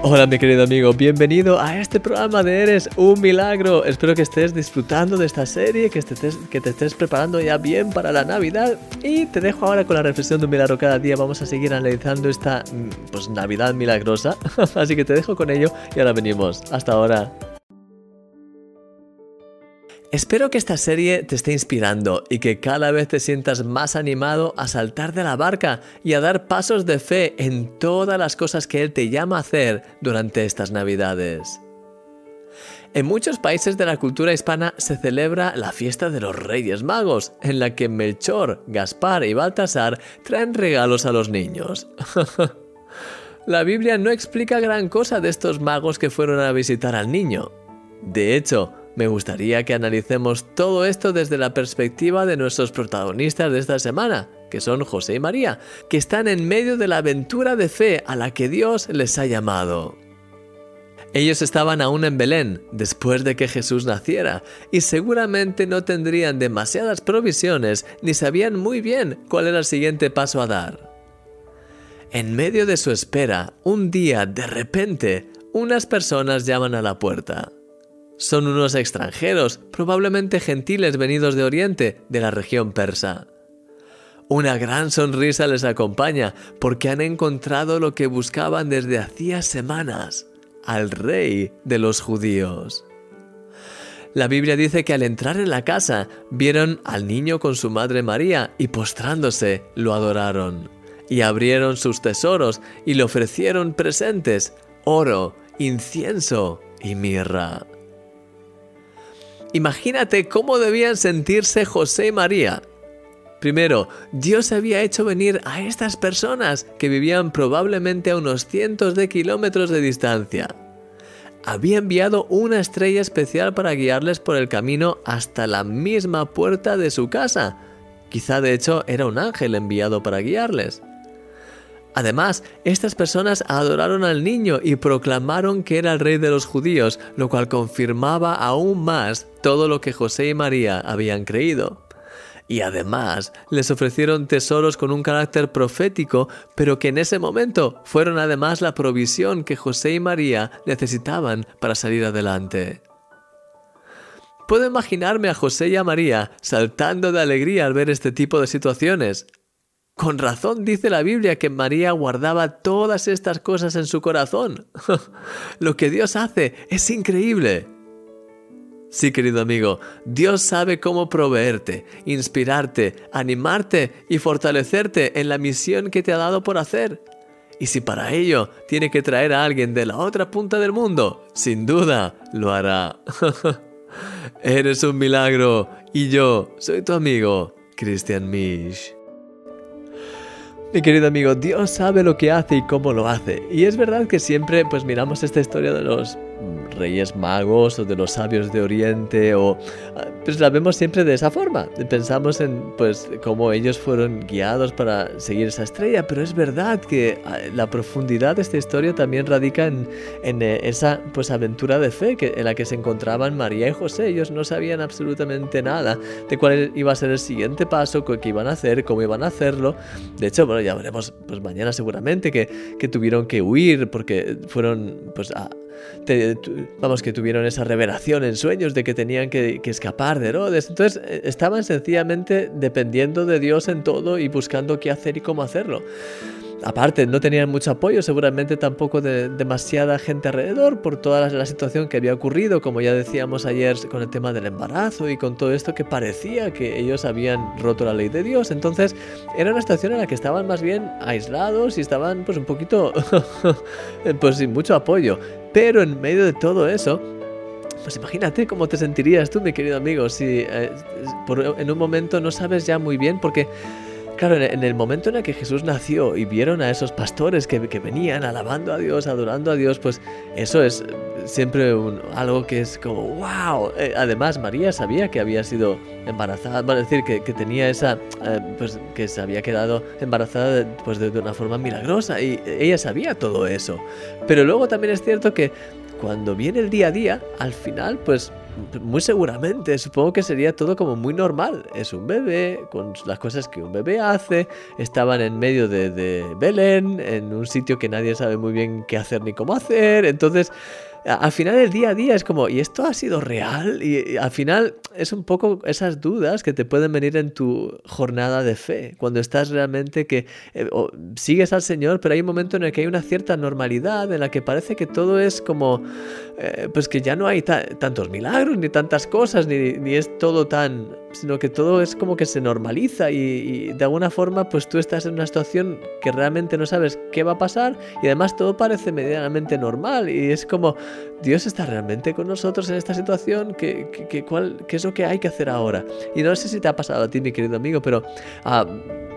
Hola mi querido amigo, bienvenido a este programa de Eres un Milagro. Espero que estés disfrutando de esta serie, que, estés, que te estés preparando ya bien para la Navidad. Y te dejo ahora con la reflexión de un milagro cada día. Vamos a seguir analizando esta mm, pues, Navidad milagrosa. Así que te dejo con ello y ahora venimos. Hasta ahora. Espero que esta serie te esté inspirando y que cada vez te sientas más animado a saltar de la barca y a dar pasos de fe en todas las cosas que Él te llama a hacer durante estas Navidades. En muchos países de la cultura hispana se celebra la fiesta de los Reyes Magos, en la que Melchor, Gaspar y Baltasar traen regalos a los niños. la Biblia no explica gran cosa de estos magos que fueron a visitar al niño. De hecho, me gustaría que analicemos todo esto desde la perspectiva de nuestros protagonistas de esta semana, que son José y María, que están en medio de la aventura de fe a la que Dios les ha llamado. Ellos estaban aún en Belén, después de que Jesús naciera, y seguramente no tendrían demasiadas provisiones ni sabían muy bien cuál era el siguiente paso a dar. En medio de su espera, un día, de repente, unas personas llaman a la puerta. Son unos extranjeros, probablemente gentiles venidos de Oriente, de la región persa. Una gran sonrisa les acompaña porque han encontrado lo que buscaban desde hacía semanas, al rey de los judíos. La Biblia dice que al entrar en la casa vieron al niño con su madre María y postrándose lo adoraron. Y abrieron sus tesoros y le ofrecieron presentes, oro, incienso y mirra. Imagínate cómo debían sentirse José y María. Primero, Dios había hecho venir a estas personas que vivían probablemente a unos cientos de kilómetros de distancia. Había enviado una estrella especial para guiarles por el camino hasta la misma puerta de su casa. Quizá de hecho era un ángel enviado para guiarles. Además, estas personas adoraron al niño y proclamaron que era el rey de los judíos, lo cual confirmaba aún más todo lo que José y María habían creído. Y además les ofrecieron tesoros con un carácter profético, pero que en ese momento fueron además la provisión que José y María necesitaban para salir adelante. Puedo imaginarme a José y a María saltando de alegría al ver este tipo de situaciones, con razón dice la Biblia que María guardaba todas estas cosas en su corazón. Lo que Dios hace es increíble. Sí, querido amigo, Dios sabe cómo proveerte, inspirarte, animarte y fortalecerte en la misión que te ha dado por hacer. Y si para ello tiene que traer a alguien de la otra punta del mundo, sin duda lo hará. Eres un milagro y yo soy tu amigo, Christian Misch. Mi querido amigo, Dios sabe lo que hace y cómo lo hace. Y es verdad que siempre pues miramos esta historia de los reyes magos o de los sabios de Oriente o ah, pues la vemos siempre de esa forma. Pensamos en pues cómo ellos fueron guiados para seguir esa estrella, pero es verdad que ah, la profundidad de esta historia también radica en, en eh, esa pues aventura de fe que, en la que se encontraban María y José. Ellos no sabían absolutamente nada de cuál iba a ser el siguiente paso, qué iban a hacer, cómo iban a hacerlo. De hecho, bueno, ya veremos pues mañana seguramente que, que tuvieron que huir porque fueron pues a vamos, que tuvieron esa revelación en sueños de que tenían que, que escapar de Herodes. Entonces eh, estaban sencillamente dependiendo de Dios en todo y buscando qué hacer y cómo hacerlo. Aparte, no tenían mucho apoyo, seguramente tampoco de demasiada gente alrededor por toda la, situación que había ocurrido, como ya decíamos ayer con el tema del embarazo y con todo esto que parecía que ellos habían roto la ley de Dios. Entonces, era una situación en la que estaban más bien aislados y estaban pues un poquito pues sin mucho apoyo. Pero en medio de todo eso, pues imagínate cómo te sentirías tú, mi querido amigo, si eh, en un momento no sabes ya muy bien, porque Claro, en el momento en el que Jesús nació y vieron a esos pastores que, venían alabando a Dios, adorando a Dios, pues eso es siempre algo que es como, wow. Eh, además, María sabía que había sido embarazada, a decir, que, tenía esa, eh, pues que se había quedado embarazada pues, de, una forma milagrosa y ella sabía todo eso. Pero luego también es cierto que cuando viene el día a día, al final, pues muy seguramente, supongo que sería todo como muy normal. Es un bebé, con las cosas que un bebé hace. Estaban en medio de, de Belén, en un sitio que nadie sabe muy bien qué hacer ni cómo hacer. Entonces, al final el día a día es como, ¿y esto ha sido real? Y, al final es un poco esas dudas que te pueden venir en tu jornada de fe, cuando estás realmente que eh, sigues al Señor, pero hay un momento en el que hay una cierta normalidad, en la que parece que todo es como, eh, pues que ya no hay tantos milagros, ni tantas cosas, ni, ni, es todo tan, sino que todo es como que se normaliza y, de alguna forma pues tú estás en una situación que realmente no sabes qué va a pasar y además todo parece medianamente normal y es como Dios está realmente con nosotros en esta situación, ¿Qué, cuál, ¿qué, es lo que hay que hacer ahora? Y no sé si te ha pasado a ti, mi querido amigo, pero... Ah,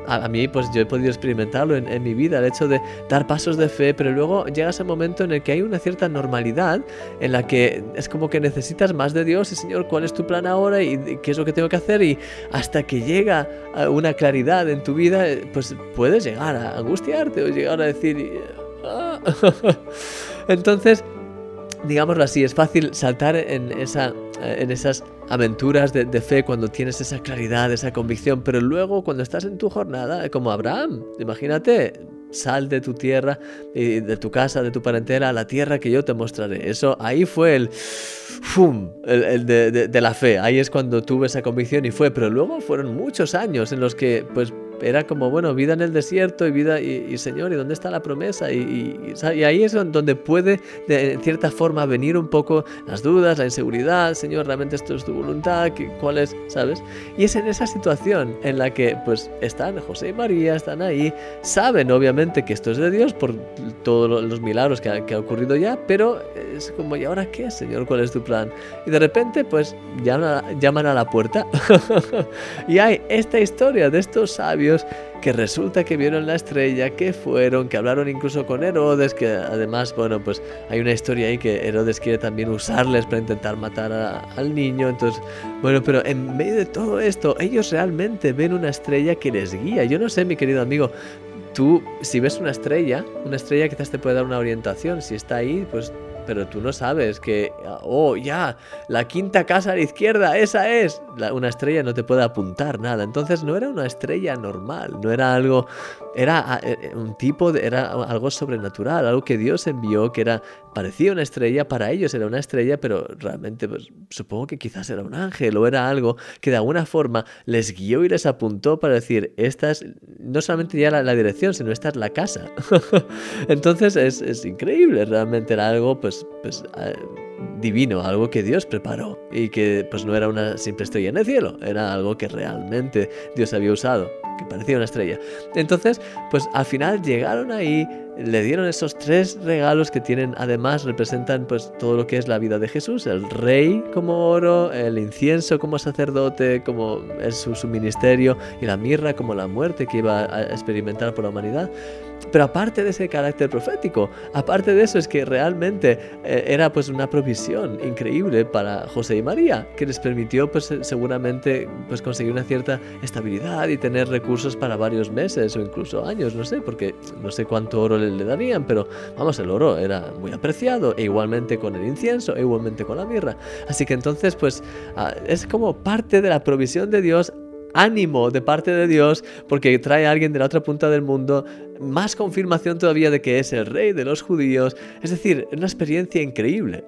a, mí, pues yo he podido experimentarlo en, mi vida, el hecho de dar pasos de fe, pero luego llega ese momento en el que hay una cierta normalidad, en la que es como que necesitas más de Dios y Señor, ¿cuál es tu plan ahora y, qué es lo que tengo que hacer? Y hasta que llega una claridad en tu vida, pues puedes llegar a angustiarte o llegar a decir... Ah". Entonces, digámoslo así, es fácil saltar en, esa, en esas aventuras de, fe cuando tienes esa claridad, esa convicción, pero luego cuando estás en tu jornada, como Abraham, imagínate, sal de tu tierra, y de tu casa, de tu parentela, a la tierra que yo te mostraré. Eso, ahí fue el, ¡fum! el, de, de, la fe, ahí es cuando tuve esa convicción y fue, pero luego fueron muchos años en los que, pues, era como, bueno, vida en el desierto y vida, y, Señor, ¿y dónde está la promesa? Y, y, ahí es donde puede, de cierta forma, venir un poco las dudas, la inseguridad, Señor, ¿realmente esto es tu voluntad? ¿Cuál es? ¿Sabes? Y es en esa situación en la que, pues, están José y María, están ahí, saben, obviamente, que esto es de Dios por todos los milagros que ha, que ha ocurrido ya, pero es como, ¿y ahora qué, Señor? ¿Cuál es tu plan? Y de repente, pues, llaman llaman a la puerta. y hay esta historia de estos sabios que resulta que vieron la estrella, que fueron, que hablaron incluso con Herodes, que además, bueno, pues hay una historia ahí que Herodes quiere también usarles para intentar matar al niño. Entonces, bueno, pero en medio de todo esto, ellos realmente ven una estrella que les guía. Yo no sé, mi querido amigo, tú, si ves una estrella, una estrella quizás te puede dar una orientación. Si está ahí, pues pero tú no sabes que, oh, ya, la quinta casa a la izquierda, esa es. una estrella no te puede apuntar nada. Entonces no era una estrella normal, no era algo, era eh, eh, un tipo, de, era algo sobrenatural, algo que Dios envió, que era, parecía una estrella, para ellos era una estrella, pero realmente pues, supongo que quizás era un ángel o era algo que de alguna forma les guió y les apuntó para decir, esta es no solamente ya la, dirección, sino esta es la casa. Entonces es, es increíble, realmente era algo pues pues, eh, divino, algo que Dios preparó y que pues no era una simple estrella en el cielo, era algo que realmente Dios había usado, que parecía una estrella. Entonces, pues al final llegaron ahí, le dieron esos tres regalos que tienen, además representan pues todo lo que es la vida de Jesús, el rey como oro, el incienso como sacerdote, como es su, su ministerio y la mirra como la muerte que iba a experimentar por la humanidad. Pero aparte de ese carácter profético, aparte de eso es que realmente eh, era pues una provisión increíble para José y María, que les permitió pues seguramente pues conseguir una cierta estabilidad y tener recursos para varios meses o incluso años, no sé, porque no sé cuánto oro le, darían, pero vamos, el oro era muy apreciado, e igualmente con el incienso, e igualmente con la mirra. Así que entonces pues ah, es como parte de la provisión de Dios ánimo de parte de Dios porque trae a alguien de la otra punta del mundo, más confirmación todavía de que es el rey de los judíos, es decir, una experiencia increíble.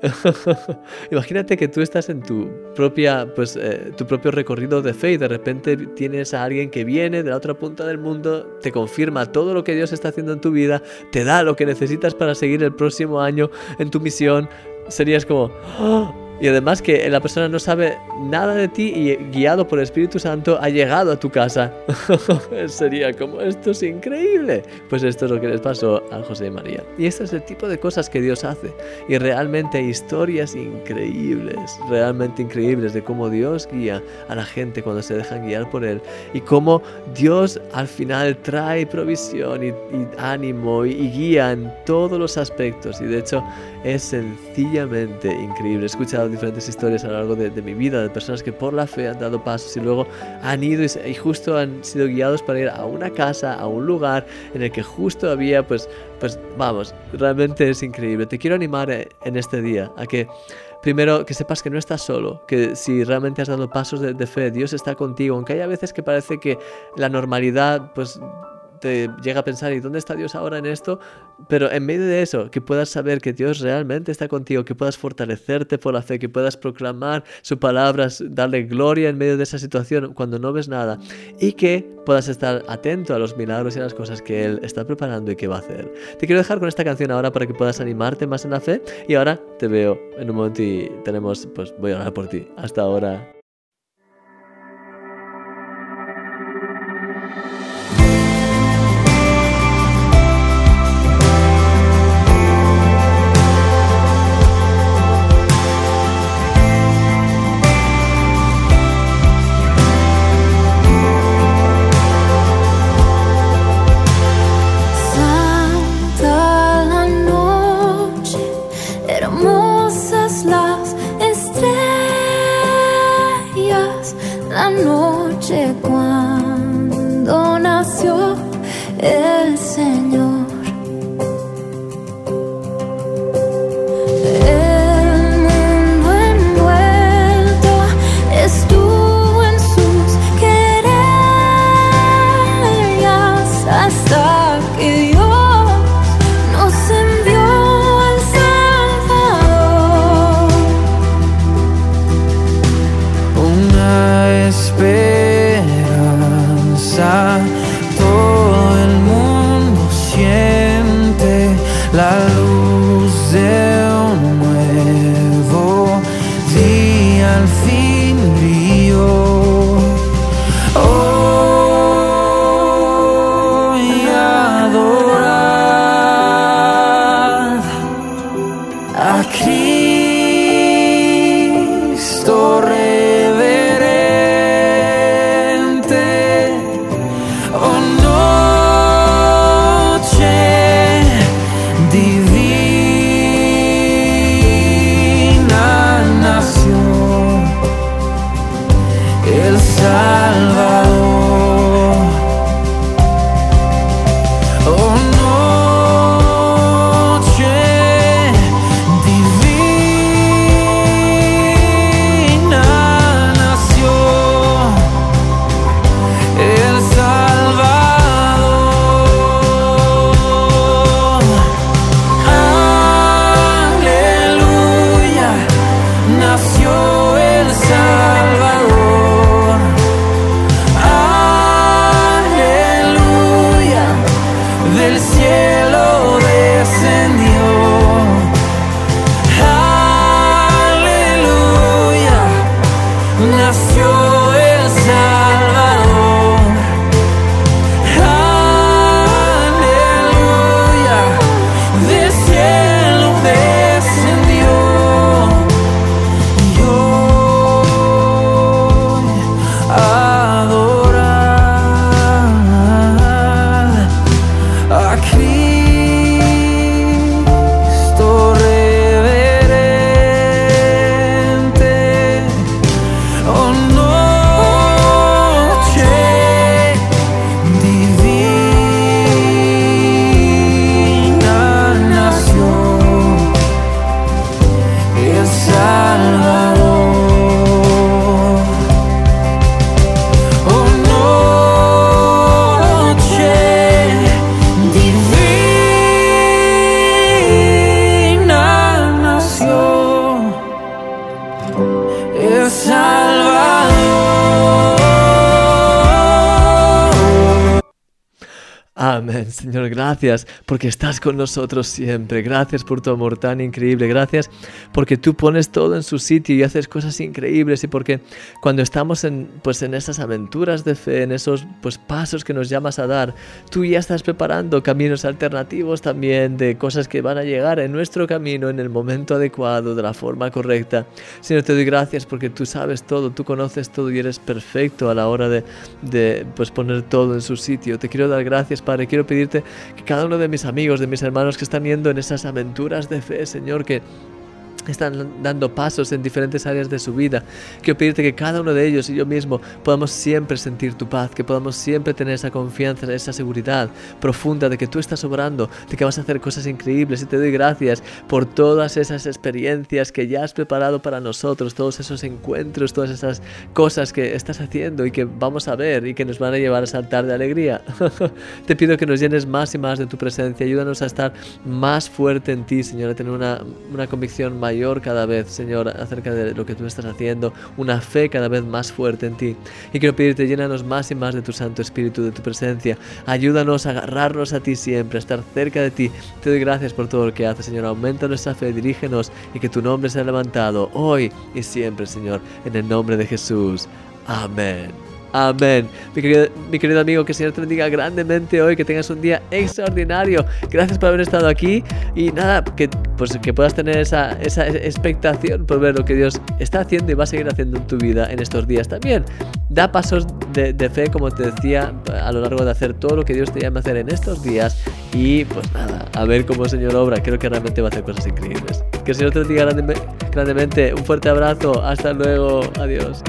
Imagínate que tú estás en tu propia pues eh, tu propio recorrido de fe y de repente tienes a alguien que viene de la otra punta del mundo, te confirma todo lo que Dios está haciendo en tu vida, te da lo que necesitas para seguir el próximo año en tu misión. Serías como, ¡Oh! Y además que la persona no sabe nada de ti y guiado por el Espíritu Santo ha llegado a tu casa. Sería como, esto es increíble. Pues esto es lo que les pasó a José y María. Y este es el tipo de cosas que Dios hace. Y realmente hay historias increíbles, realmente increíbles de cómo Dios guía a la gente cuando se dejan guiar por Él. Y cómo Dios al final trae provisión y, ánimo y, y guía en todos los aspectos. Y de hecho es sencillamente increíble. Escucha diferentes historias a lo largo de, mi vida de personas que por la fe han dado pasos y luego han ido y, justo han sido guiados para ir a una casa, a un lugar en el que justo había, pues, pues vamos, realmente es increíble. Te quiero animar eh, en este día a que primero que sepas que no estás solo, que si realmente has dado pasos de, de, fe, Dios está contigo, aunque haya veces que parece que la normalidad pues te llega a pensar, ¿y dónde está Dios ahora en esto? Pero en medio de eso, que puedas saber que Dios realmente está contigo, que puedas fortalecerte por la fe, que puedas proclamar su palabra, darle gloria en medio de esa situación cuando no ves nada y que puedas estar atento a los milagros y a las cosas que Él está preparando y que va a hacer. Te quiero dejar con esta canción ahora para que puedas animarte más en la fe y ahora te veo en un momento y tenemos, pues voy a orar por ti. Hasta ahora. Señor, gracias porque estás con nosotros siempre. Gracias por tu amor tan increíble. Gracias porque tú pones todo en su sitio y haces cosas increíbles y porque cuando estamos en, pues, en esas aventuras de fe, en esos pues, pasos que nos llamas a dar, tú ya estás preparando caminos alternativos también de cosas que van a llegar en nuestro camino en el momento adecuado, de la forma correcta. Señor, te doy gracias porque tú sabes todo, tú conoces todo y eres perfecto a la hora de, de pues, poner todo en su sitio. Te quiero dar gracias, Padre quiero pedirte que cada uno de mis amigos, de mis hermanos que están yendo en esas aventuras de fe, Señor, que están dando pasos en diferentes áreas de su vida. Quiero pedirte que cada uno de ellos y yo mismo podamos siempre sentir tu paz, que podamos siempre tener esa confianza, esa seguridad profunda de que tú estás obrando, de que vas a hacer cosas increíbles y te doy gracias por todas esas experiencias que ya has preparado para nosotros, todos esos encuentros, todas esas cosas que estás haciendo y que vamos a ver y que nos van a llevar a saltar de alegría. te pido que nos llenes más y más de tu presencia, ayúdanos a estar más fuerte en ti, Señor, a tener una, una convicción mayor cada vez, Señor, acerca de lo que tú estás haciendo, una fe cada vez más fuerte en ti. Y quiero pedirte, llénanos más y más de tu Santo Espíritu, de tu presencia. Ayúdanos a agarrarnos a ti siempre, a estar cerca de ti. Te doy gracias por todo lo que haces, Señor. Aumenta nuestra fe, dirígenos y que tu nombre sea levantado hoy y siempre, Señor, en el nombre de Jesús. Amén. Amén. Mi querido, amigo, que el Señor te bendiga grandemente hoy, que tengas un día extraordinario. Gracias por haber estado aquí y nada, que, pues, que puedas tener esa, esa expectación por ver lo que Dios está haciendo y va a seguir haciendo en tu vida en estos días también. Da pasos de, de fe, como te decía, a lo largo de hacer todo lo que Dios te llama a hacer en estos días y pues nada, a ver cómo el Señor obra. Creo que realmente va a hacer cosas increíbles. Que el Señor te bendiga grandemente. Un fuerte abrazo. Hasta luego. Adiós.